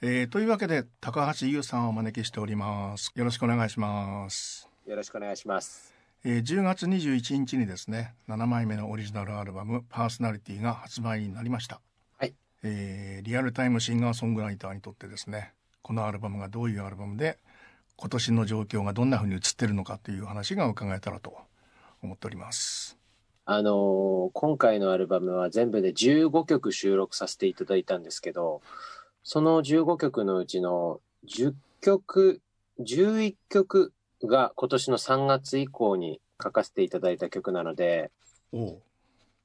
えー、というわけで高橋優さんをお招きしております。よろしくお願いします。よろしくお願いします。えー、10月21日にですね7枚目のオリジナルアルバム「パーソナリティ」が発売になりました、はい。えー、リアルタイムシンガーソングライターにとってですねこのアルバムがどういうアルバムで今年の状況がどんなふうに映ってるのかという話が伺えたらと思っております。あのー、今回のアルバムは全部で15曲収録させていただいたんですけどその15曲のうちの10曲11曲が今年の3月以降に書かせていただいた曲なので、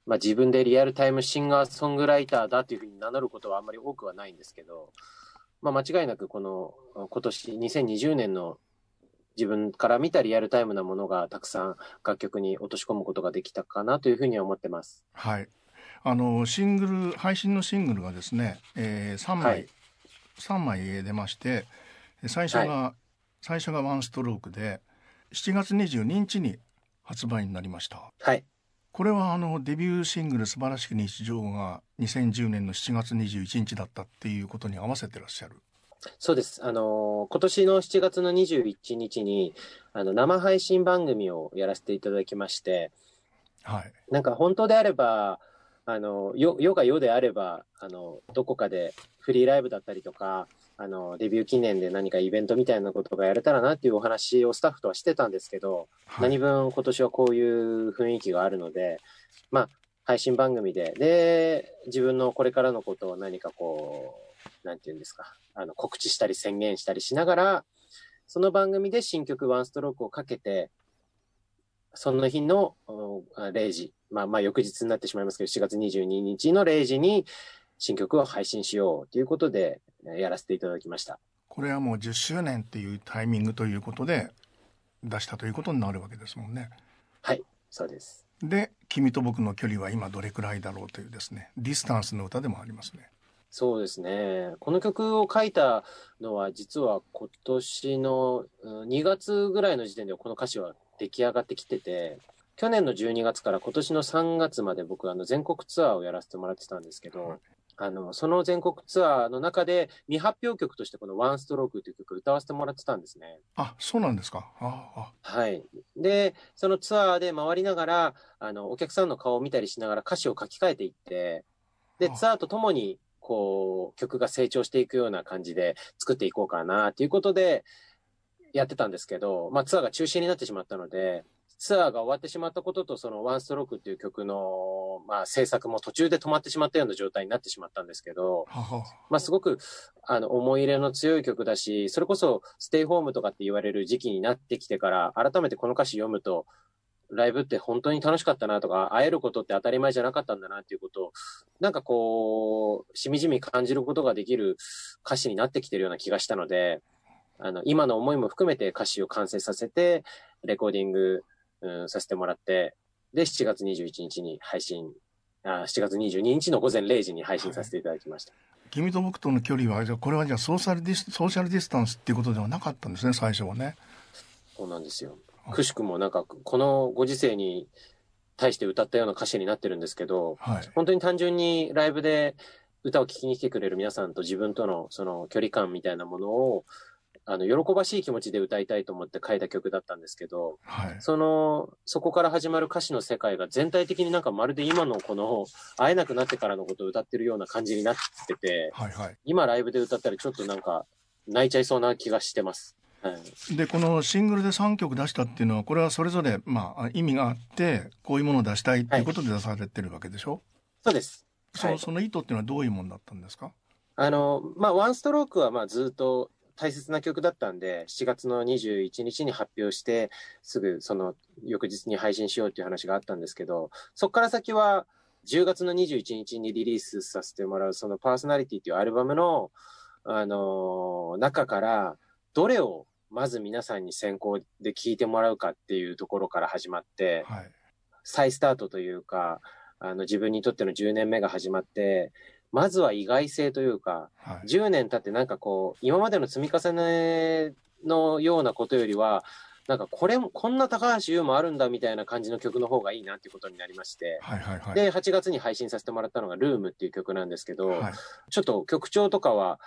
まあ、自分でリアルタイムシンガーソングライターだというふうに名乗ることはあんまり多くはないんですけど、まあ、間違いなくこの今年2020年の自分から見たリアルタイムなものがたくさん楽曲に落とし込むことができたかなというふうには思ってます。はい。あのシングル配信のシングルがですね、えー、3枚、はい、3枚出まして最初が、はい。最初がワンストロークで7月22日に発売になりました。はい。これはあのデビューシングル「素晴らしき日常」が2010年の7月21日だったっていうことに合わせてらっしゃる。そうです。あのー、今年の7月の21日に、あの、生配信番組をやらせていただきまして、はい。なんか本当であれば、あの、よ、世が世であれば、あの、どこかでフリーライブだったりとか、あの、デビュー記念で何かイベントみたいなことがやれたらなっていうお話をスタッフとはしてたんですけど、はい、何分今年はこういう雰囲気があるので、まあ、配信番組で、で、自分のこれからのことを何かこう、なんていうんですか、あの、告知したり宣言したりしながら、その番組で新曲ワンストロークをかけて、その日の0時、まあまあ翌日になってしまいますけど、4月22日の0時に新曲を配信しようということで、やらせていただきました。これはもう10周年っていうタイミングということで出したということになるわけですもんね。はい、そうです。で、君と僕の距離は今どれくらいだろうというですね、ディスタンスの歌でもありますね。そうですね。この曲を書いたのは実は今年の2月ぐらいの時点でこの歌詞は出来上がってきてて、去年の12月から今年の3月まで僕あの全国ツアーをやらせてもらってたんですけど、あの、その全国ツアーの中で未発表曲としてこのワンストロークという曲を歌わせてもらってたんですね。あ、そうなんですか？ああはい。で、そのツアーで回りながら、あの、お客さんの顔を見たりしながら歌詞を書き換えていって、で、ツアーとともに、こう、曲が成長していくような感じで作っていこうかな、ということで、やってたんですけど、まあツアーが中止になってしまったので、ツアーが終わってしまったことと、そのワンストロークっていう曲の、まあ、制作も途中で止まってしまったような状態になってしまったんですけど、まあ、すごく、あの、思い入れの強い曲だし、それこそ、ステイホームとかって言われる時期になってきてから、改めてこの歌詞読むと、ライブって本当に楽しかったなとか、会えることって当たり前じゃなかったんだなっていうことを、なんかこう、しみじみ感じることができる歌詞になってきてるような気がしたので、あの、今の思いも含めて歌詞を完成させて、レコーディングうん、させてもらって、で、7月21日に配信、あ7月22日の午前0時に配信させていただきました。はい、君と僕との距離は、じゃこれはじゃあソーシャルディス、ソーシャルディスタンスっていうことではなかったんですね、最初はね。そうなんですよ。くしくもなんか、このご時世に対して歌ったような歌詞になってるんですけど、はい、本当に単純にライブで歌を聴きに来てくれる皆さんと自分とのその距離感みたいなものをあの、喜ばしい気持ちで歌いたいと思って書いた曲だったんですけど、はい、その、そこから始まる歌詞の世界が全体的になんかまるで今のこの、会えなくなってからのことを歌ってるような感じになってて、はいはい、今ライブで歌ったらちょっとなんか、泣いちゃいそうな気がしてます。はい、でこのシングルで3曲出したっていうのはこれはそれぞれ、まあ、意味があってこういうものを出したいっていうことで出されてるわけでしょ、はい、そうです、そのその意図っていうのはどういうものだったんですか？あのまあワンストロークはまあずっと大切な曲だったんで、7月の21日に発表して、すぐその翌日に配信しようっていう話があったんですけど、そこから先は10月の21日にリリースさせてもらうそのパーソナリティっていうアルバムの、あのー、中から、どれをまず皆さんに先行で聴いてもらうかっていうところから始まって、はい、再スタートというか、あの自分にとっての10年目が始まって、まずは意外性というか、はい、10年経ってなんかこう、今までの積み重ねのようなことよりは、なんかこれも、こんな高橋優もあるんだみたいな感じの曲の方がいいなっていうことになりまして、はいはいはい、で、8月に配信させてもらったのがルームっていう曲なんですけど、はい、ちょっと曲調とかは、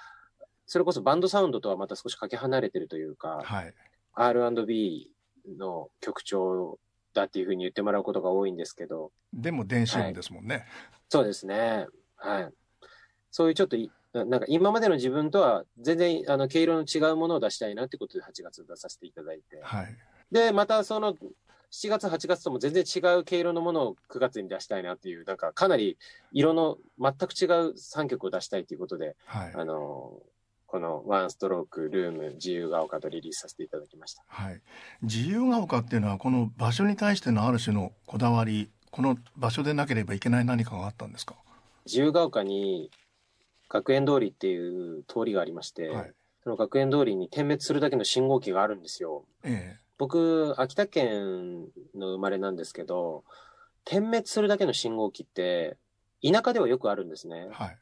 それこそバンドサウンドとはまた少しかけ離れてるというか、はい。R&B の曲調だっていうふうに言ってもらうことが多いんですけど。でも電子音ですもんね、はい。そうですね。はい。そういうちょっとなんか今までの自分とは全然あの毛色の違うものを出したいなってことで8月出させていただいて。はい。で、またその7月、8月とも全然違う毛色のものを9月に出したいなっていう、なんかかなり色の全く違う3曲を出したいということで、はい、あの、このワンストローク、ルーム、自由が丘とリリースさせていただきました。はい。自由が丘っていうのは、この場所に対してのある種のこだわり、この場所でなければいけない何かがあったんですか？自由が丘に学園通りっていう通りがありまして、はい、その学園通りに点滅するだけの信号機があるんですよ。ええ、僕、秋田県の生まれなんですけど、点滅するだけの信号機って、田舎ではよくあるんですね。はい。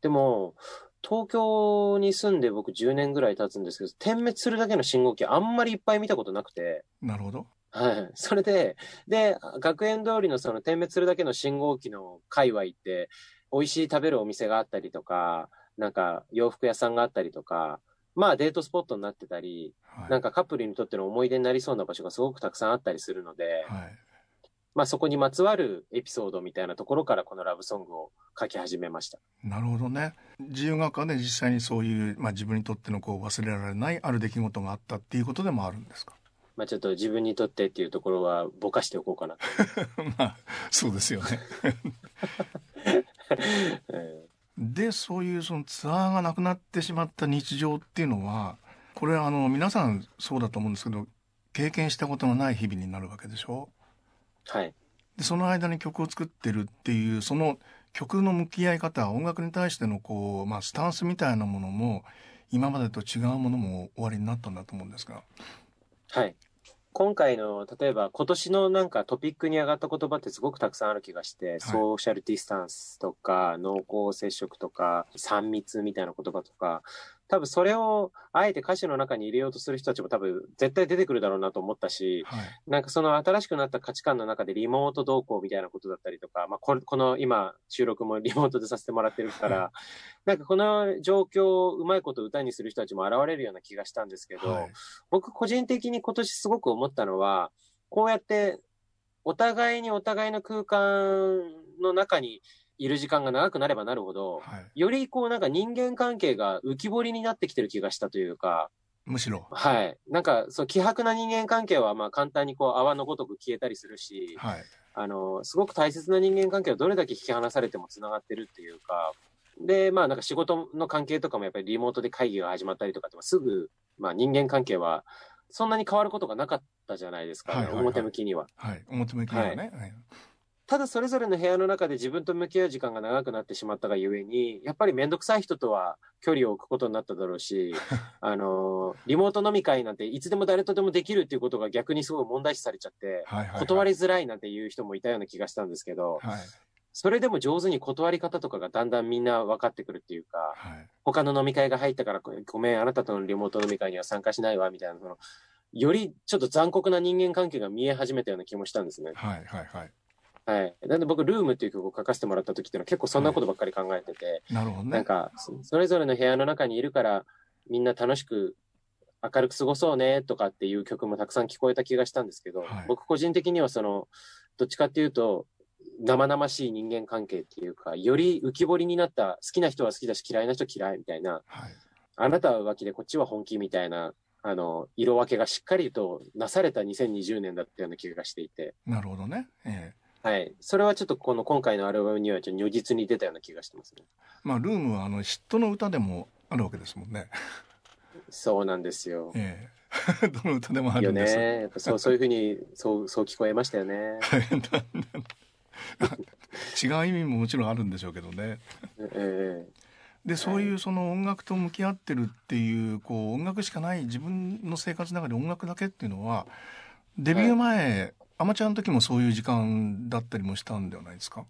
でも、東京に住んで僕10年ぐらい経つんですけど、点滅するだけの信号機あんまりいっぱい見たことなくて。なるほど。はい。それで、で、学園通りのその点滅するだけの信号機の界隈って、美味しい食べるお店があったりとか、なんか洋服屋さんがあったりとか、まあデートスポットになってたり、はい、なんかカップルにとっての思い出になりそうな場所がすごくたくさんあったりするので、はい、まあそこにまつわるエピソードみたいなところからこのラブソングを書き始めました。なるほどね。自由学科で実際にそういう、まあ自分にとってのこう忘れられないある出来事があったっていうことでもあるんですか？まあちょっと自分にとってっていうところはぼかしておこうかな まあそうですよね。えーでそういうそのツアーがなくなってしまった日常っていうのはこれあの皆さんそうだと思うんですけど経験したことのない日々になるわけでしょ？はい。でその間に曲を作ってるっていうその曲の向き合い方音楽に対してのこう、まあ、スタンスみたいなものも今までと違うものも終わりになったんだと思うんですが。はい今回の、例えば今年のなんかトピックに上がった言葉ってすごくたくさんある気がして、はい、ソーシャルディスタンスとか、濃厚接触とか、3密みたいな言葉とか、多分それをあえて歌詞の中に入れようとする人たちも多分絶対出てくるだろうなと思ったし、はい、なんかその新しくなった価値観の中でリモート同行みたいなことだったりとか、まあこれ、この今収録もリモートでさせてもらってるから、なんかこの状況をうまいこと歌にする人たちも現れるような気がしたんですけど、はい、僕個人的に今年すごく思ったのは、こうやってお互いにお互いの空間の中にいる時間が長くなればなるほど、はい、よりこうなんか人間関係が浮き彫りになってきてる気がしたというか、むしろ。はい。なんか、そう、希薄な人間関係は、まあ、簡単にこう、泡のごとく消えたりするし、はい。あの、すごく大切な人間関係はどれだけ引き離されても繋がってるっていうか、で、まあ、なんか仕事の関係とかもやっぱりリモートで会議が始まったりとかって、すぐ、まあ、人間関係は、そんなに変わることがなかったじゃないですか、ねはいはいはい、表向きには。はい、表向きにはね。はいただそれぞれの部屋の中で自分と向き合う時間が長くなってしまったがゆえに、やっぱりめんどくさい人とは距離を置くことになっただろうし、あの、リモート飲み会なんていつでも誰とでもできるっていうことが逆にすごい問題視されちゃって、はいはいはい、断りづらいなんていう人もいたような気がしたんですけど、はい、それでも上手に断り方とかがだんだんみんな分かってくるっていうか、はい、他の飲み会が入ったからごめん、あなたとのリモート飲み会には参加しないわ、みたいな、その、よりちょっと残酷な人間関係が見え始めたような気もしたんですね。はいはいはい。はい。なんで僕、ルームっていう曲を書かせてもらった時っていうのは結構そんなことばっかり考えてて、はい、なるほどね。なんか、それぞれの部屋の中にいるから、みんな楽しく明るく過ごそうねとかっていう曲もたくさん聞こえた気がしたんですけど、はい、僕個人的にはその、どっちかっていうと、生々しい人間関係っていうか、より浮き彫りになった好きな人は好きだし嫌いな人嫌いみたいな、はい、あなたは浮気でこっちは本気みたいな、あの、色分けがしっかりとなされた2020年だったような気がしていて。なるほどね。ええはい。それはちょっとこの今回のアルバムにはちょっと如実に出たような気がしてますね。まあ、ルームはあの嫉妬の歌でもあるわけですもんね。そうなんですよ。ええ。どの歌でもあるんですよね。やっぱそう そういうふうにそうそう聞こえましたよね。違う意味ももちろんあるんでしょうけどね。ええでそういうその音楽と向き合ってるっていうこう音楽しかない自分の生活の中で音楽だけっていうのはデビュー前、アマチュアの時もそういう時間だったりもしたんではないですか？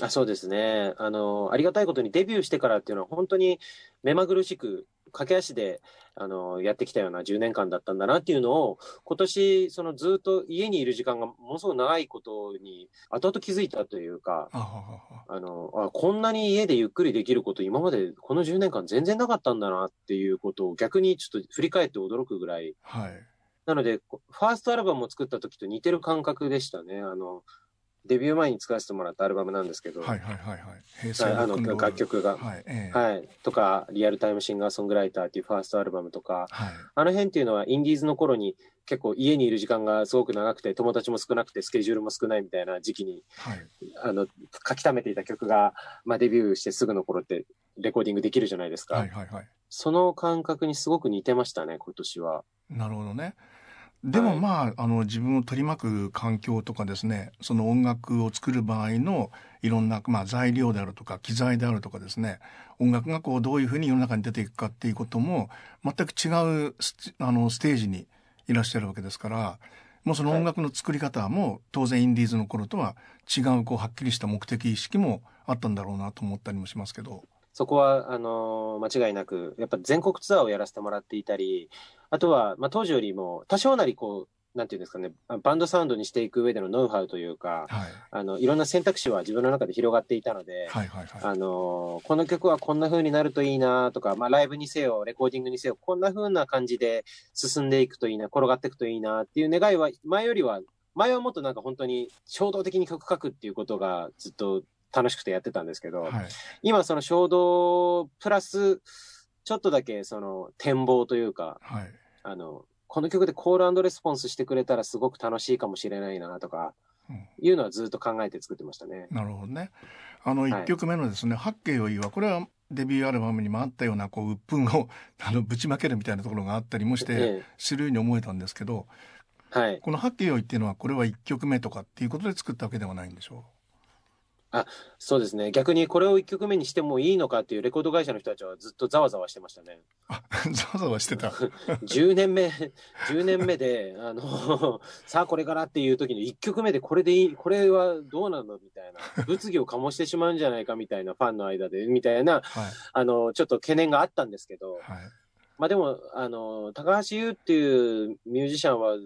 あそうですね。あの、ありがたいことにデビューしてからっていうのは本当に目まぐるしく駆け足で、あの、やってきたような10年間だったんだなっていうのを、今年、そのずっと家にいる時間がものすごく長いことに、後々気づいたというか、あの、あ、こんなに家でゆっくりできること今までこの10年間全然なかったんだなっていうことを逆にちょっと振り返って驚くぐらい、はい。なので、ファーストアルバムを作った時と似てる感覚でしたね。あの、デビュー前に使わせてもらったアルバムなんですけど、はいはいはいはい。平成はいあの楽曲がはい。ええはい。とか、リアルタイムシンガーソングライターっていうファーストアルバムとか、はい。あの辺っていうのはインディーズの頃に結構家にいる時間がすごく長くて、友達も少なくて、スケジュールも少ないみたいな時期に、はい。あの、書き溜めていた曲が、まあデビューしてすぐの頃ってレコーディングできるじゃないですか。はいはいはい。その感覚にすごく似てましたね、今年は。なるほどね。でもはいまあ、あの自分を取り巻く環境とかですねその音楽を作る場合のいろんな、まあ、材料であるとか機材であるとかですね音楽がこうどういうふうに世の中に出ていくかっていうことも全く違うステあのステージにいらっしゃるわけですからもうその音楽の作り方も当然インディーズの頃とは違うこうはっきりした目的意識もあったんだろうなと思ったりもしますけど。そこは、あのー間違いなく、やっぱ全国ツアーをやらせてもらっていたり、あとは、まあ、当時よりも多少なりこう、なんていうんですかね、バンドサウンドにしていく上でのノウハウというか、はい、あの、いろんな選択肢は自分の中で広がっていたので、はいはいはい。あのーこの曲はこんな風になるといいなとか、まあ、ライブにせよ、レコーディングにせよ、こんな風な感じで進んでいくといいな、転がっていくといいなっていう願いは、前よりは、前はもっとなんか本当に衝動的に曲書くっていうことがずっと楽しくてやってたんですけど、はい。今その衝動プラス、ちょっとだけその展望というか、はいあの、この曲でコールレスポンスしてくれたらすごく楽しいかもしれないなとか、うんいうのはずっと考えて作ってましたね。なるほどね。あの1曲目のですね「八景よい」はこれはデビューアルバムにもあったようなこう鬱憤を あのぶちまけるみたいなところがあったりもしてえするように思えたんですけどえはい。この「八景よい」っていうのはこれは1曲目とかっていうことで作ったわけではないんでしょそうですね。逆にこれを1曲目にしてもいいのかっていうレコード会社の人たちはずっとざわざわしてましたね。う。あ ざわざわしてた。10年目、10年目で、あの、さあこれからっていう時の1曲目でこれでいい、これはどうなのみたいな。物議を醸してしまうんじゃないかみたいなファンの間で、みたいな、はいあの、ちょっと懸念があったんですけど、はいまあでも、あの、高橋優っていうミュージシャンは、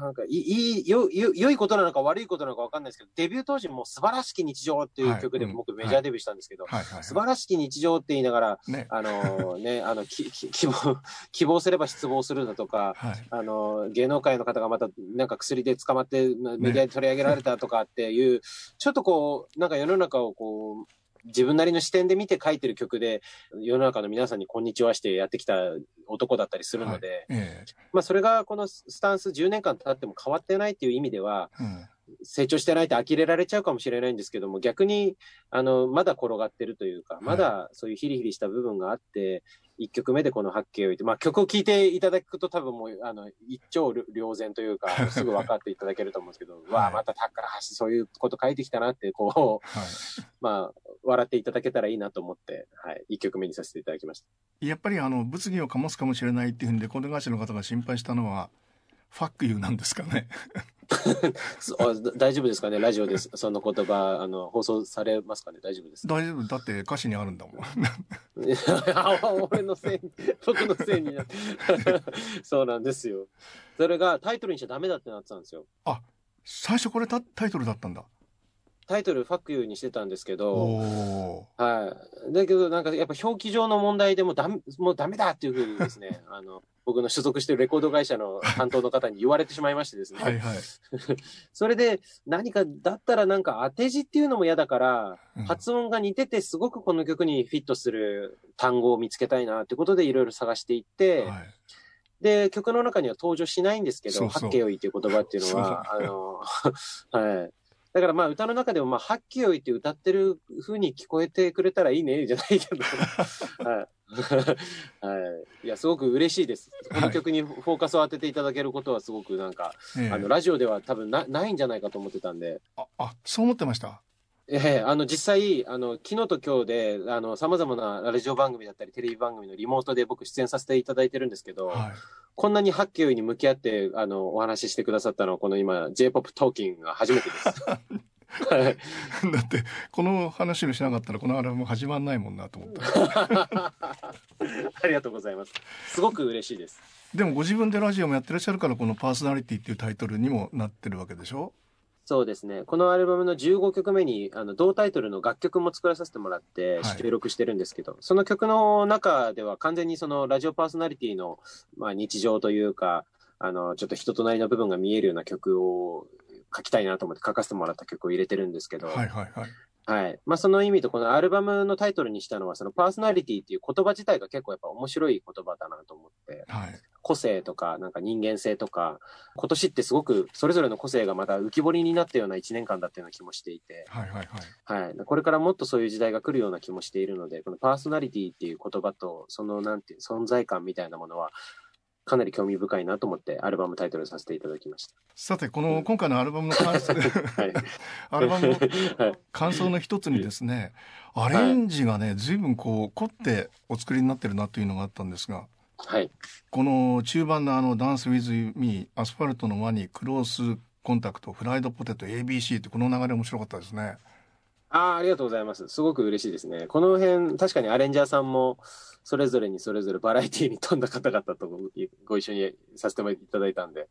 なんかいい、よ、よ、良いことなのか悪いことなのかわかんないですけど、デビュー当時も素晴らしき日常っていう曲で僕メジャーデビューしたんですけど、素晴らしき日常って言いながら、ね。あのね、あの、き、き希望、希望すれば失望するだとか、はい。あの、芸能界の方がまた、なんか薬で捕まって、まメディアで取り上げられたとかっていう、ちょっとこう、なんか世の中をこう、自分なりの視点で見て書いてる曲で、世の中の皆さんにこんにちはしてやってきた男だったりするので、えまあそれがこのスタンス10年間経っても変わってないっていう意味では、えうん。成長してないと呆れられちゃうかもしれないんですけども、逆に、あの、まだ転がってるというか、まだそういうヒリヒリした部分があって、一曲目でこの八景を言って、まあ曲を聴いていただくと多分もう、あの、一丁両然というか、すぐ分かっていただけると思うんですけど、わあ、また高橋そういうこと書いてきたなって、こう、はい。まあ、笑っていただけたらいいなと思って、はい、一曲目にさせていただきました。やっぱりあの物議を醸すかもしれないっていうふうにレコード会社の方が心配したのはファックユーなんですかね。大丈夫ですかね？ラジオです。その言葉、あの、放送されますかね？大丈夫です。大丈夫だって歌詞にあるんだもん。俺のせいに、僕のせいになって。そうなんですよ。それがタイトルにしちゃダメだってなってたんですよ。最初これタタイトルだったんだ。タイトル、ファックユーにしてたんですけおど、おはい。だけど、なんかやっぱ表記上の問題でもうダメ、もうダメだっていうふうにですね、あの、僕の所属してるレコード会社の担当の方に言われてしまいましてですね。ー。はいはい。それで、何か、だったらなんか当て字っていうのも嫌だから、うん発音が似ててすごくこの曲にフィットする単語を見つけたいなってことでいろいろ探していって、はいで、曲の中には登場しないんですけど、そうそう八景よいっていう言葉っていうのは、あの、はい。だからまあ歌の中でもまあ、八景よいって歌ってる風に聞こえてくれたらいいね、じゃないけど。はい。はい。いや、すごく嬉しいです。この曲にフォーカスを当てていただけることはすごくなんか、ええあの、ラジオでは多分なないんじゃないかと思ってたんで、ああそう思ってました。ええあの、実際、あの、昨日と今日で、あの、様々なラジオ番組だったり、テレビ番組のリモートで僕出演させていただいてるんですけど、はい。こんなに八景に向き合って、あの、お話ししてくださったのは、この今、J-POP トーキングが初めてです。は いだってこの話をしなかったらこのアルバム始まんないもんなと思った ありがとうございます。すごく嬉しいです。でもご自分でラジオもやってらっしゃるからこの「パーソナリティ」っていうタイトルにもなってるわけでしょ？そうですね。このアルバムの15曲目に、あの、同タイトルの楽曲も作らさせてもらってはい収録してるんですけど、その曲の中では完全にそのラジオパーソナリティの、まあ、日常というか、あの、ちょっと人となりの部分が見えるような曲を書きたいなと思って書かせてもらった曲を入れてるんですけど、はいはいはいはい。まあ、その意味と、このアルバムのタイトルにしたのは、そのパーソナリティっていう言葉自体が結構やっぱ面白い言葉だなと思って、はい個性とか、なんか人間性とか、今年ってすごくそれぞれの個性がまた浮き彫りになったような一年間だったような気もしていて、はいはいはいはい。これからもっとそういう時代が来るような気もしているので、このパーソナリティっていう言葉と、そのなんていう存在感みたいなものは、かなり興味深いなと思ってアルバムタイトルさせていただきましさてこの今回のアルバムの感想た。はい。アルバムの はい。感想の一つにですねアレンジがね随分こう凝ってお作りになってるなというのがあったんですがはい。この中盤のあの「ダンス・ウィズ・ミー」「アスファルトのワニ」「クロース・コンタクト」「フライド・ポテト」「ABC」ってこの流れ面白かったですね。ああ、ありがとうございます。すごく嬉しいですね。この辺、確かにアレンジャーさんも、それぞれにそれぞれバラエティに富んだ方々とごご一緒にさせていただいたんで。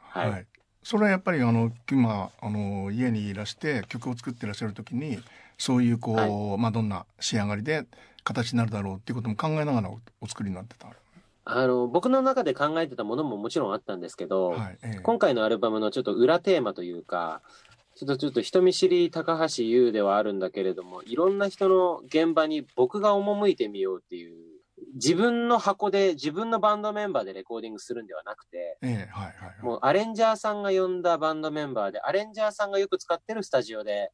はい。それはやっぱりあの今あの家にいらして曲を作ってらっしゃる時にそういうこう、はいまあどんな仕上がりで形になるだろうっていうことも考えながらおお作りになってた。あの、僕の中で考えてたものももちろんあったんですけど、はい。ええ今回のアルバムのちょっと裏テーマというか、ちょっとちょっと人見知り高橋優ではあるんだけれども、いろんな人の現場に僕が赴いてみようっていう、自分の箱で自分のバンドメンバーでレコーディングするんではなくて、ええはいはいはい。もうアレンジャーさんが呼んだバンドメンバーで、アレンジャーさんがよく使ってるスタジオで、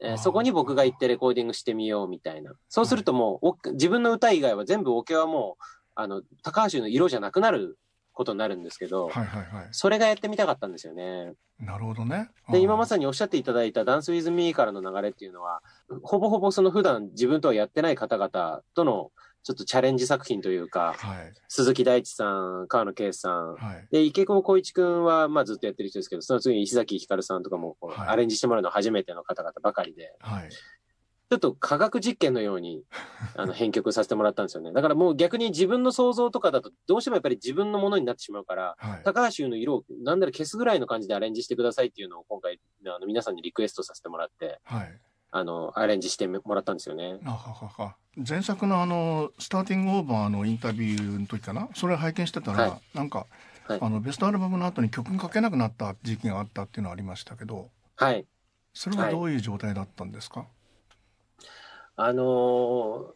えーそこに僕が行ってレコーディングしてみようみたいな。そうするともう、お自分の歌以外は全部オケはもう、あの、高橋の色じゃなくなることになるんですけど、はいはいはい。それがやってみたかったんですよね。なるほどね。で、今まささにおっしゃっていただいたダンスウィズミーからの流れっていうのは、ほぼほぼその普段自分とはやってない方々とのちょっとチャレンジ作品というか、はい鈴木大地さん、川野圭さん、はいで、池久保光一くんは、まあずっとやってる人ですけど、その次に石崎ひかるさんとかもアレンジしてもらうのは初めての方々ばかりで、はい。ちょっと科学実験のように、あの、編曲させてもらったんですよね。だからもう逆に自分の想像とかだと、どうしてもやっぱり自分のものになってしまうから、はい。高橋優の色をなんなら消すぐらいの感じでアレンジしてくださいっていうのを今回、あの、皆さんにリクエストさせてもらって、はい。あの、アレンジしてもらったんですよね。あははは。前作のあのスターティングオーバーのインタビューの時かな？それ拝見してたら、はなんか、はい。あのベストアルバムの後に曲が書けなくなった時期があったっていうのはありましたけど。はい。それはどういう状態だったんですか、あのー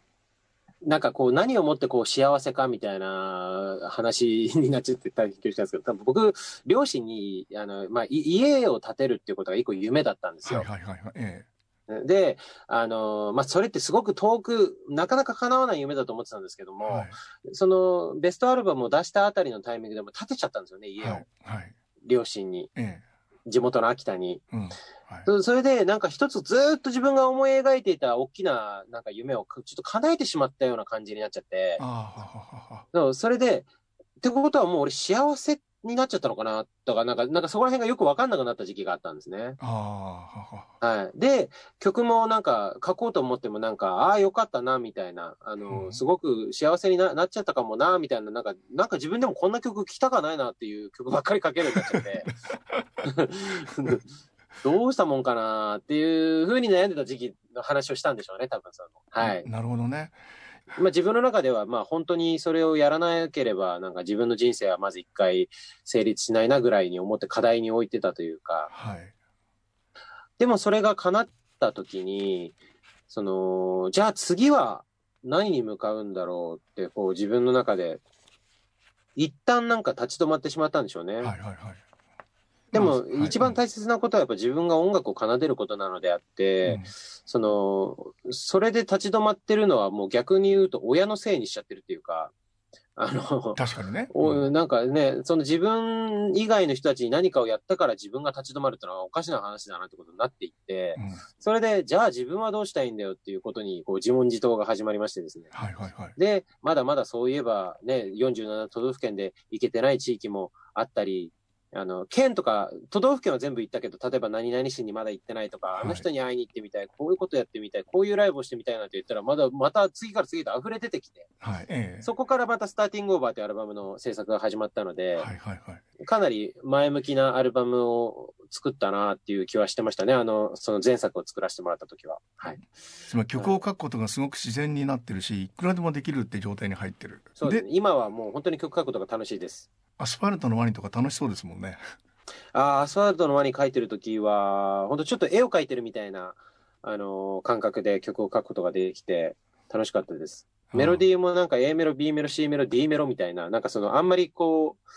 なんかこう何をもってこう幸せかみたいな話になっちゃって大変恐縮したんですけど、多分僕、両親に、あの、まあ、い家を建てるっていうことが一個夢だったんですよ。はいはいはいはい。えで、あのーまあ、それってすごく遠く、なかなか叶わない夢だと思ってたんですけども、えはい。そのベストアルバムを出したあたりのタイミングでも建てちゃったんですよね、家を。はいはい。両親に、え地元の秋田に。えうんはい。そそれで、なんか一つずーっと自分が思い描いていた大きななんか夢をちょっと叶えてしまったような感じになっちゃって。それで、ってことはもう俺幸せになっちゃったのかな？とか、なんか、なんかそこら辺がよくわかんなくなった時期があったんですね。ああはははい。で、曲もなんか書こうと思ってもなんか、ああ、よかったな、みたいな。あの、うんすごく幸せにななっちゃったかもな、みたいな。なんか、なんか自分でもこんな曲聴きたかないなっていう曲ばっかり書けるようになっちゃって。どうしたもんかなっていうふうに悩んでた時期の話をしたんでしょうね、多分その。はい。なるほどね まあ自分の中では、まあ本当にそれをやらなければ、なんか自分の人生はまず一回成立しないなぐらいに思って課題に置いてたというか、はい。でもそれが叶った時に、その、じゃあ次は何に向かうんだろうって、こう自分の中で、一旦なんか立ち止まってしまったんでしょうね。はいはいはいでも、はい。一番大切なことはやっぱ自分が音楽を奏でることなのであって、うん。その、それで立ち止まってるのはもう逆に言うと親のせいにしちゃってるっていうか、あの、確かにね。おうん。なんかね、その自分以外の人たちに何かをやったから自分が立ち止まるってのはおかしな話だなってことになっていって、うん。それで、じゃあ自分はどうしたいんだよっていうことに、こう自問自答が始まりましてですね。はいはいはい。で、まだまだそういえばね、47都道府県で行けてない地域もあったり、あの、県とか、都道府県は全部行ったけど、例えば何々市にまだ行ってないとか、はいあの人に会いに行ってみたい、こういうことやってみたい、こういうライブをしてみたいなんて言ったら、まだ、また次から次へと溢れ出てきて、はい。ええそこからまたスターティングオーバーというアルバムの制作が始まったので、はいはいはい。かなり前向きなアルバムを作ったなっていう気はしてましたね。あの、その前作を作らせてもらった時は。はい。つまり曲を書くことがすごく自然になってるし、いくらでもできるって状態に入ってる。でそうですね。今はもう本当に曲書くことが楽しいです。アスファルトのワニとか楽しそうですもんね。あーアスファルトの輪に描いてる時は、本当ちょっと絵を描いてるみたいな、あのー感覚で曲を書くことができて、楽しかったです。メロディーもなんか A メロ、B メロ、C メロ、D メロみたいな、なんかそのあんまりこう、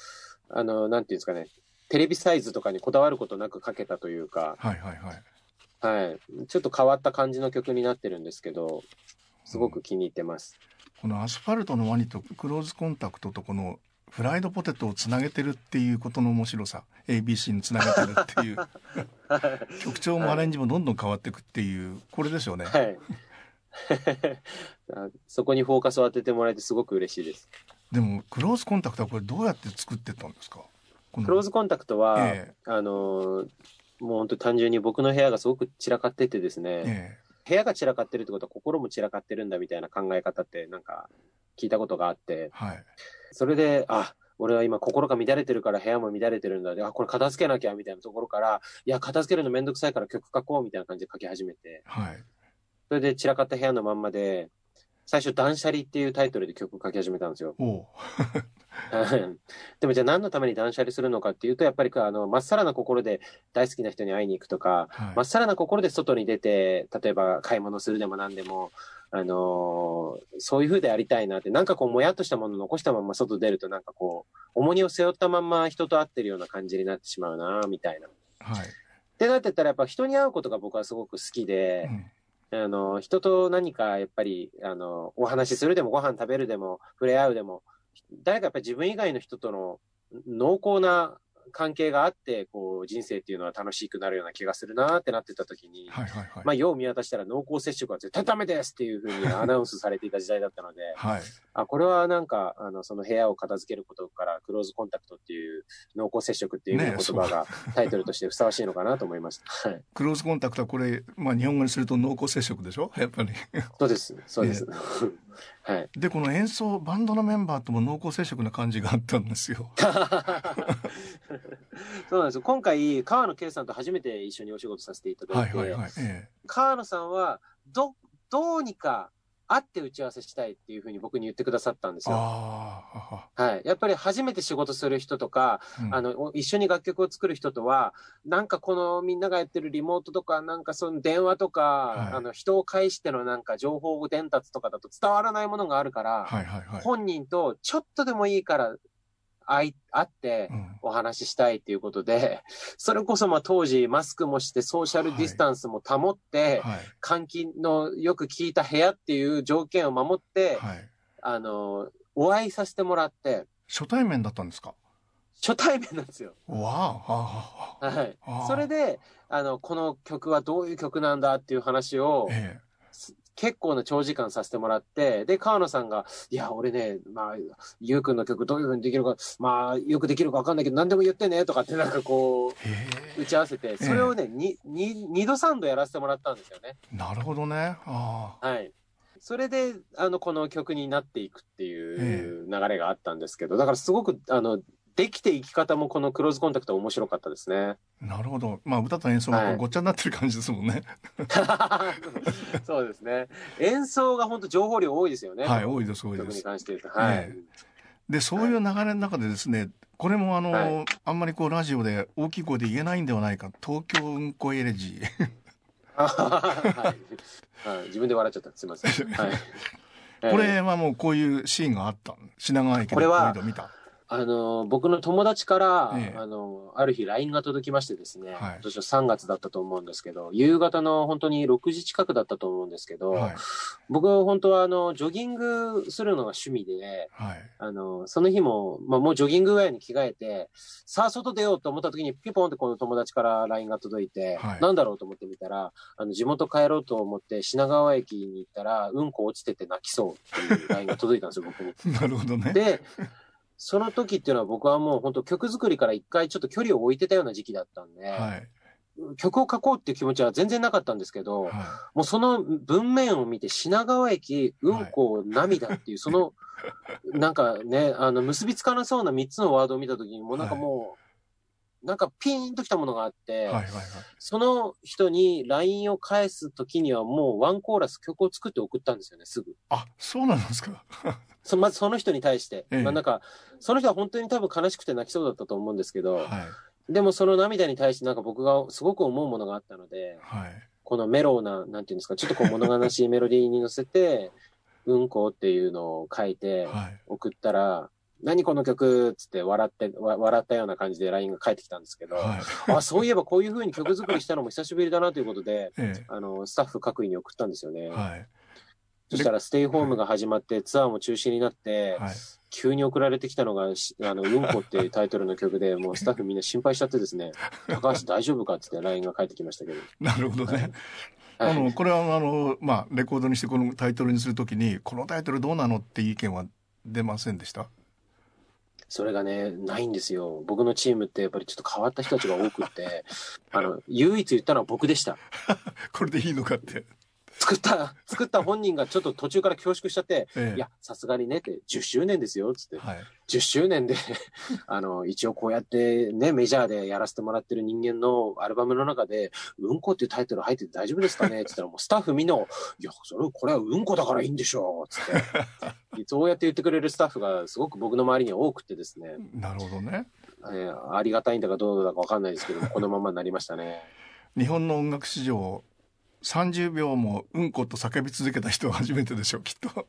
あの、なんていうんですかね、テレビサイズとかにこだわることなく書けたというか、はいはいはい。はい。ちょっと変わった感じの曲になってるんですけど、すごく気に入ってます。このアスファルトのワニとクローズコンタクトとこのフライドポテトをつなげてるっていうことの面白さ ABC につなげてるっていう 曲調もアレンジもどんどん変わっていくっていうこれですよね。はい。あ そこにフォーカスを当ててもらえてすごく嬉しいです。でもクローズコンタクトはこれどうやって作ってったんですか？クローズコンタクトは、えあのーもう本当単純に僕の部屋がすごく散らかっててですね、え部屋が散らかってるってことは心も散らかってるんだみたいな考え方ってなんか聞いたことがあってえ、はい。それで、あ、俺は今心が乱れてるから部屋も乱れてるんだ。であ、これ片付けなきゃみたいなところから、いや、片付けるのめんどくさいから曲書こうみたいな感じで書き始めて、はい。それで散らかった部屋のまんまで、最初断捨離っていうタイトルで曲書き始めたんですよ。でもじゃあ何のために断捨離するのかっていうと、やっぱりあの、まっさらな心で大好きな人に会いに行くとか、はいまっさらな心で外に出て、例えば買い物するでも何でも、あのーそういう風でありたいなって、なんかこう、もやっとしたものを残したまま外出ると、なんかこう、重荷を背負ったまんま人と会ってるような感じになってしまうな、みたいな。っはいてなってったら、やっぱ人に会うことが僕はすごく好きうで、んあの、人と何かやっぱり、あの、お話しするでも、ご飯食べるでも、触れ合うでも、誰かやっぱり自分以外の人との濃厚な関係があって、こう、人生っていうのは楽しくなるような気がするなってなってた時に、はいはいはいまあ、よう見渡したら濃厚接触は絶対ダメですっていうふうに アナウンスされていた時代だったので、はいあ、これはなんか、あの、その部屋を片付けることから、クローズコンタクトっていう濃厚接触っていう言葉がタイトルとしてふさわしいのかなと思いました。はい。クローズコンタクトはこれ、まあ、日本語にすると濃厚接触でしょ？やっぱりそうです。そうです。はい。でこの演奏バンドのメンバーとも濃厚接触な感じがあったんですよ そうなんですよ。今回、川野圭さんと初めて一緒にお仕事させていただいて、はいはいはいえ川野さんは、ど、どうにか会って打ち合わせしたいっていうふうに僕に言ってくださったんでえすよ。あはい。やっぱり初めて仕事する人とか、あ、うんあの、お一緒に楽曲を作る人とは、なんかこのみんながやってるリモートとか、なんかその電話とか、はいあの、人を介してのなんか情報伝達とかだと伝わらないものがあるから、はいはいはい、本人とちょっとでもいいから会い、会ってうん。お話ししたいっていうことで、それこそまあ当時マスクもしてソーシャルディスタンスも保って、はい。換気のよく聞いた部屋っていう条件を守って、はい。あの、お会いさせてもらって、初対面だったんですか？初対面なんですよ。わあ。はい。それで、あの、この曲はどういう曲なんだっていう話を、え結構な長時間させてもらって、で、川野さんが、いや、俺ね、まあ、ゆうくんの曲どういう風にできるか、まあ、よくできるかわかんないけど、何でも言ってね、とかってなんかこう、打ち合わせて、それをね、に、に、二度三度やらせてもらったんですよね。えなるほどね。ああ。はい。それで、あの、この曲になっていくっていう流れがあったんですけど、だからすごく、あの、できていき方もこのクローズコンタクト面白かったですね。なるほどまあ歌と演奏がごっちゃになってる感じですもんね、そうですね。演奏が本当情報量多いですよね。はい多いです多いです。はい。えでそういう流れの中でですねこれもあの、はいあんまりこうラジオで大きい声で言えないんではないか東京うんこエレジーはいはい。自分で笑っちゃった。すみません。はい。これはもうこういうシーンがあった品川駅でこれは見たあの、僕の友達から、ええ。あの、ある日 LINE が届きましてですね、はい。今年の3月だったと思うんですけど、夕方の本当に6時近くだったと思うんですけど、はい。僕本当はあの、ジョギングするのが趣味で、はい。あの、その日も、まあもうジョギングウェアに着替えて、さあ外出ようと思った時にピポンってこの友達から LINE が届いて、はい。なんだろうと思ってみたら、あの、地元帰ろうと思って品川駅に行ったら、うんこ落ちてて泣きそうっていう LINE が届いたんですよ、僕に。なるほどね。で、その時っていうのは僕はもう本当曲作りから一回ちょっと距離を置いてたような時期だったんで、はい。曲を書こうっていう気持ちは全然なかったんですけど、はい。もうその文面を見て品川駅、うんこ、涙っていう、その、なんかね、あの、結びつかなそうな3つのワードを見た時に、もうなんかもう、なんかピーンときたものがあって、はいはいはい。その人に LINE を返す時にはもうワンコーラス曲を作って送ったんですよね、すぐ。あ、そうなんですか。そまずその人に対して。ええまあなんか、その人は本当に多分悲しくて泣きそうだったと思うんですけど、はい。でもその涙に対してなんか僕がすごく思うものがあったので、はい。このメローな、なんていうんですか、ちょっとこう物悲しいメロディーに乗せて、うんこっていうのを書いてはい。送ったら、何この曲っつって笑って、わ笑ったような感じで LINE が返ってきたんですけど、はい。あ、そういえばこういう風に曲作りしたのも久しぶりだなということで、えあの、スタッフ各位に送ったんですよね。え。はい。そしたらステイホームが始まってツアーも中止になって、はい。急に送られてきたのが、しあの、うんこっていうタイトルの曲で、もうスタッフみんな心配しちゃってですね、高橋大丈夫かって言って LINE が返ってきましたけど。なるほどね。はいあの、これは、あの、まあ、レコードにしてこのタイトルにするときに、このタイトルどうなのっていう意見は出ませんでした？それがね、ないんですよ。僕のチームってやっぱりちょっと変わった人たちが多くって、あの、唯一言ったのは僕でした。これでいいのかって。作った、作った本人がちょっと途中から恐縮しちゃって、ええ。いや、さすがにねって、10周年ですよ、つって。はい。10周年で、あの、一応こうやってね、メジャーでやらせてもらってる人間のアルバムの中で、うんこっていうタイトル入ってて大丈夫ですかねって言ったらもうスタッフみんな、いや、それ、これはうんこだからいいんでしょう、つって。そうやって言ってくれるスタッフがすごく僕の周りには多くてですね、なるほどね。えーありがたいんだかどうだかわかんないですけど、このままになりましたね。日本の音楽史上、30秒もうんこと叫び続けた人は初めてでしょう、きっと。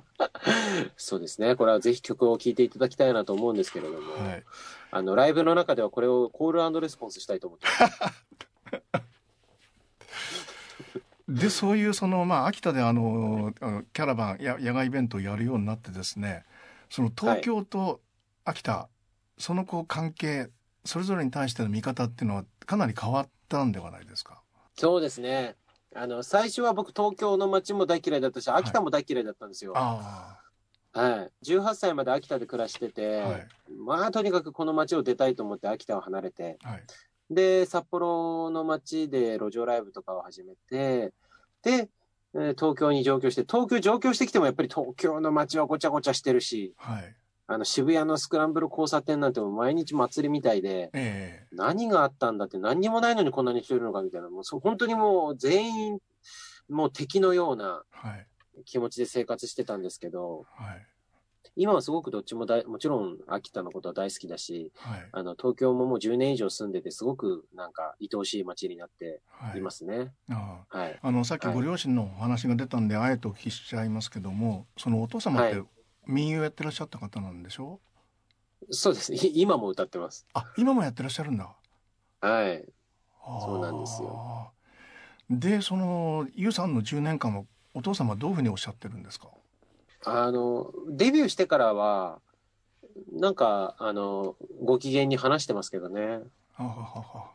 そうですね。これはぜひ曲を聴いていただきたいなと思うんですけれども、はい。あの、ライブの中ではこれをコールレスポンスしたいと思ってます。で、そういうその、まあ、秋田であの、あのキャラバンや野外イベントをやるようになってですね、その東京と秋田、そのこう関係、それぞれに対しての見方っていうのはかなり変わったんではないですか？そうですね。あの、最初は僕東京の街も大嫌いだったし、秋田も大嫌いだったんですよ。あはい。18歳まで秋田で暮らしてて、あ、はい、まあとにかくこの街を出たいと思って秋田を離れて、はい、で、札幌の街で路上ライブとかを始めて、で、えー東京に上京して、東京上京してきてもやっぱり東京の街はごちゃごちゃしてるし、はい、あの渋谷のスクランブル交差点なんてもう毎日祭りみたいで、ええ。何があったんだって何にもないのにこんなに人いるのかみたいな、もうそう本当にもう全員、もう敵のようなはい、気持ちで生活してたんですけど、はい、今はすごくどっちも大、もちろん秋田のことは大好きだし、はい、あの、東京ももう10年以上住んでて、すごくなんか愛おしい街になってはい。いますね。ああ。はい。あのさっきご両親のお話が出たんで、あえてお聞きしちゃいますけどもそのお父様ってはい民謡やってらっしゃった方なんでしょ？そうですね。い今も歌ってます。あ今もやってらっしゃるんだはい。そうなんですよでそのゆうさんの10年間はお父様はどういうふうにおっしゃってるんですか？あの、デビューしてからは、なんか、あの、ご機嫌に話してますけどね。あははは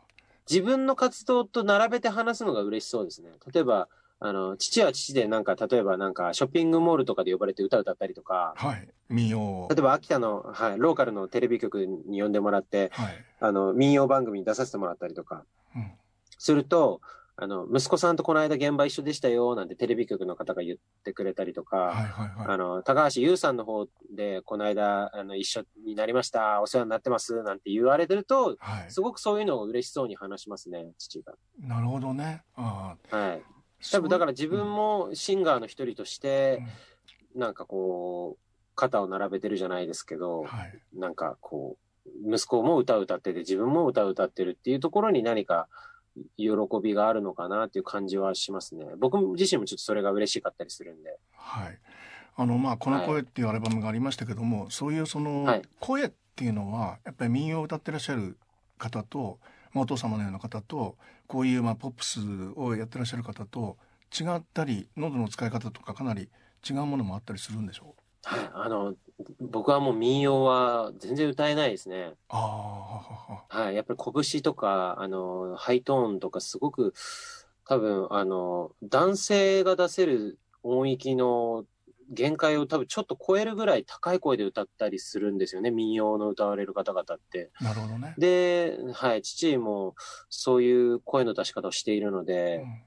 自分の活動と並べて話すのが嬉しそうですね。例えば、あの、父は父でなんか、例えばなんか、ショッピングモールとかで呼ばれて歌歌ったりとか、はい。民謡を。例えば秋田の、はい、ローカルのテレビ局に呼んでもらって、はい、あの、民謡番組に出させてもらったりとか、うん、すると、あの、息子さんとこの間現場一緒でしたよ、なんてテレビ局の方が言ってくれたりとか、はいはいはい。あの、高橋優さんの方で、この間、あの、一緒になりました、お世話になってます、なんて言われてると、はい。すごくそういうのを嬉しそうに話しますね、父が。なるほどね。ああはい。多分だから自分もシンガーの一人としてうん、なんかこう、肩を並べてるじゃないですけど、はいなんかこう、息子も歌を歌ってて、自分も歌を歌ってるっていうところに何か喜びがあるのかなっていう感じはしますね。僕自身もちょっとそれが嬉しかったりするんで。はい。あのまあこの声っていうアルバムがありましたけども、そういうそのはい声っていうのはやっぱり民謡を歌ってらっしゃる方と、まあ、お父様のような方とこういうまあポップスをやってらっしゃる方と違ったり喉の使い方とかかなり違うものもあったりするんでしょう？はい。あの、僕はもう民謡は全然歌えないですね。ああはい。やっぱり拳とか、あの、ハイトーンとかすごく、多分、あの、男性が出せる音域の限界を多分ちょっと超えるぐらい高い声で歌ったりするんですよね、民謡の歌われる方々って。なるほどね。で、はい、父もそういう声の出し方をしているので、うん、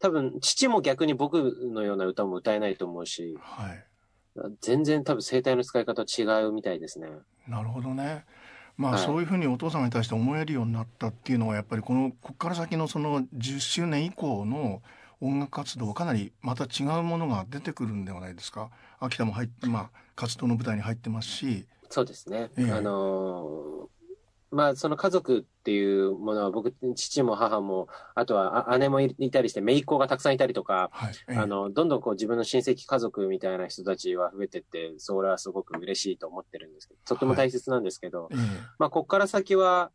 多分父も逆に僕のような歌も歌えないと思うし、はい、全然多分声帯の使い方違うみたいですね。なるほどね。まあ、はい、そういうふうにお父さんに対して思えるようになったっていうのはやっぱりこのここから先のその10周年以降の音楽活動かなりまた違うものが出てくるんではないですか？秋田も入って、まあ、活動の舞台に入ってますし。そうですね、えー、あのまあ、その家族っていうものは僕、父も母も、あとは姉もいたりして、姪っ子がたくさんいたりとか、はいえあの、どんどんこう自分の親戚家族みたいな人たちは増えてって、それはすごく嬉しいと思ってるんですけど、とっても大切なんですけど、はい、まあ、ここから先は、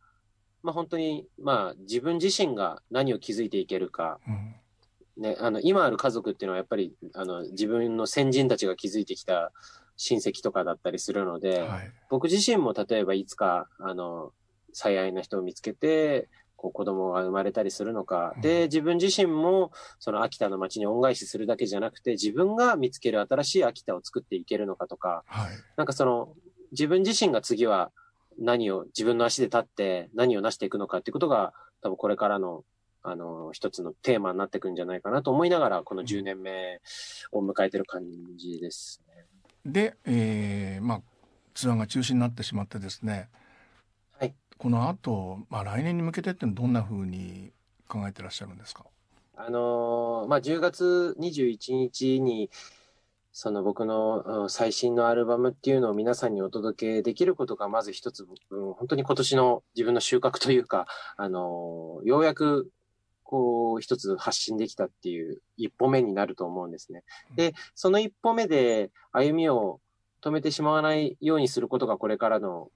まあ、本当に、まあ、自分自身が何を築いていけるか、うんね、あの、今ある家族っていうのはやっぱり、あの、自分の先人たちが築いてきた親戚とかだったりするので、はい、僕自身も例えばいつか、あの、最愛な人を見つけて、こう子供が生まれたりするのか。で、自分自身も、その秋田の街に恩返しするだけじゃなくて、自分が見つける新しい秋田を作っていけるのかとか、はい、なんかその、自分自身が次は何を、自分の足で立って何を成していくのかっていうことが、多分これからの、あの、一つのテーマになっていくんじゃないかなと思いながら、この10年目を迎えてる感じですね。で、えー、まあ、ツアーが中止になってしまってですね、この後、まあ、来年に向けてってどんなふうに考えてらっしゃるんですか？あのー、まあ、10月21日に、その僕の最新のアルバムっていうのを皆さんにお届けできることがまず一つ、うん、本当に今年の自分の収穫というか、あのー、ようやくこう一つ発信できたっていう一歩目になると思うんですね。で、その一歩目で歩みを止めてしまわないようにすることがこれからの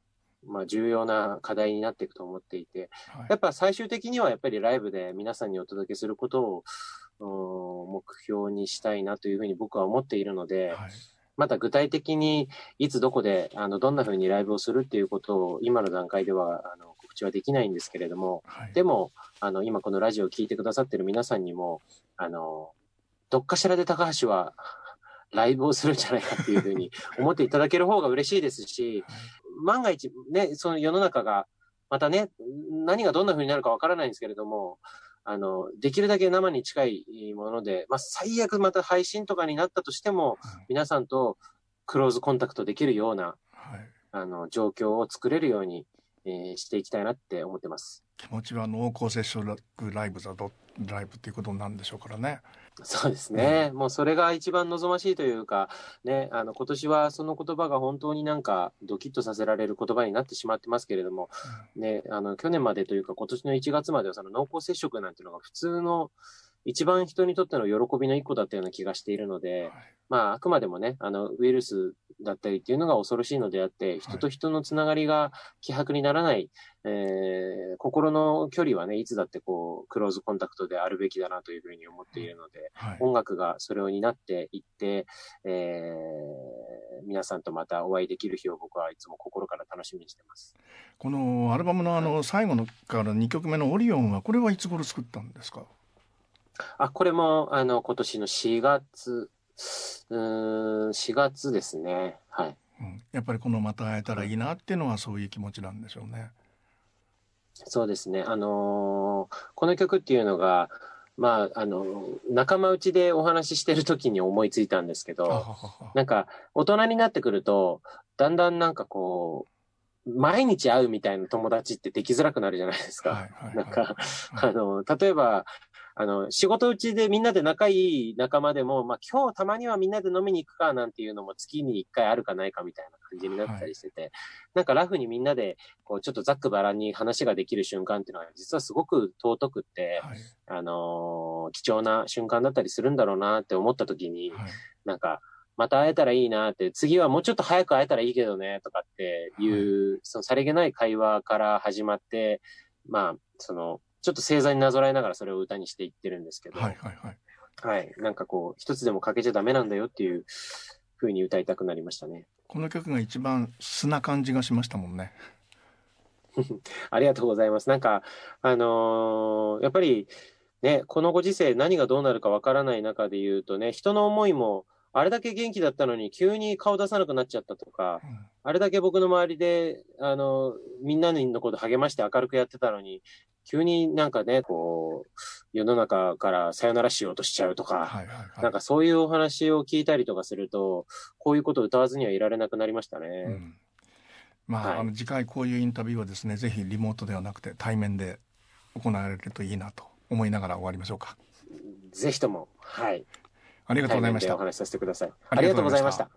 まあ、重要な課題になっていくと思っていて、はい、やっぱ最終的にはやっぱりライブで皆さんにお届けすることを目標にしたいなというふうに僕は思っているので、はい、また具体的にいつどこであのどんなふうにライブをするっていうことを今の段階ではあの告知はできないんですけれども、はい、でもあの今このラジオを聴いてくださってる皆さんにもあのどっかしらで高橋はライブをするんじゃないかっていうふうに 思っていただける方が嬉しいですし、万が一、ね、その世の中が、またね、何がどんな風になるかわからないんですけれども、あの、できるだけ生に近いもので、まあ、最悪また配信とかになったとしても、皆さんとクローズコンタクトできるような、はい、あの、状況を作れるように、えー、していきたいなって思ってます。気持ちは濃厚接触ライブだと、ライブっていうことなんでしょうからね。そうですね、うん、もうそれが一番望ましいというか、ね、あの今年はその言葉が本当になんかドキッとさせられる言葉になってしまってますけれども、うん、ね、あの去年までというか今年の1月まではその濃厚接触なんていうのが普通の一番人にとっての喜びの一個だったような気がしているので、はい、まあ、あくまでもね、あの、ウイルスだったりっていうのが恐ろしいのであって、人と人のつながりが希薄にならない、はい、えー、心の距離はね、いつだってこう、クローズコンタクトであるべきだなというふうに思っているので、はい、音楽がそれを担っていって、えー、皆さんとまたお会いできる日を僕はいつも心から楽しみにしてます。このアルバムのあの、最後のから2曲目のオリオンは、これはいつ頃作ったんですか？あ、これも、あの、今年の4月、うん、4月ですね。はい。うん、やっぱりこのまた会えたらいいなっていうのはそういう気持ちなんでしょうね。そうですね。あのー、この曲っていうのが、まあ、あの、仲間内でお話ししてる時に思いついたんですけど、なんか、大人になってくると、だんだんなんかこう、毎日会うみたいな友達ってできづらくなるじゃないですか。なんか、あの、例えば、あの、仕事うちでみんなで仲いい仲間でも、まあ今日たまにはみんなで飲みに行くかなんていうのも月に一回あるかないかみたいな感じになったりしてて、はい、なんかラフにみんなで、こうちょっとざっくばらんに話ができる瞬間っていうのは実はすごく尊くって、はい、あのー、貴重な瞬間だったりするんだろうなって思った時に、はい、なんか、また会えたらいいなって、次はもうちょっと早く会えたらいいけどね、とかっていう、そのさりげない会話から始まって、まあ、その、ちょっと星座になぞらえながらそれを歌にしていってるんですけど、はいはいはい。はい。なんかこう、一つでも欠けちゃダメなんだよっていう風に歌いたくなりましたね。この曲が一番素な感じがしましたもんね。ありがとうございます。なんか、あのー、やっぱり、ね、このご時世何がどうなるかわからない中で言うとね、人の思いもあれだけ元気だったのに急に顔出さなくなっちゃったとか、うんあれだけ僕の周りで、あの、みんなのこと励まして明るくやってたのに、急になんかね、こう、世の中からさよならしようとしちゃうとか、はいはいはい。なんかそういうお話を聞いたりとかすると、こういうことを歌わずにはいられなくなりましたね。うんまあ、はいあの次回こういうインタビューはですねぜひリモートではなくて対面で行われるといいなと思いながら終わりましょうかぜひとも、はい。ありがとうございましたお話しさせてください。ありがとうございました。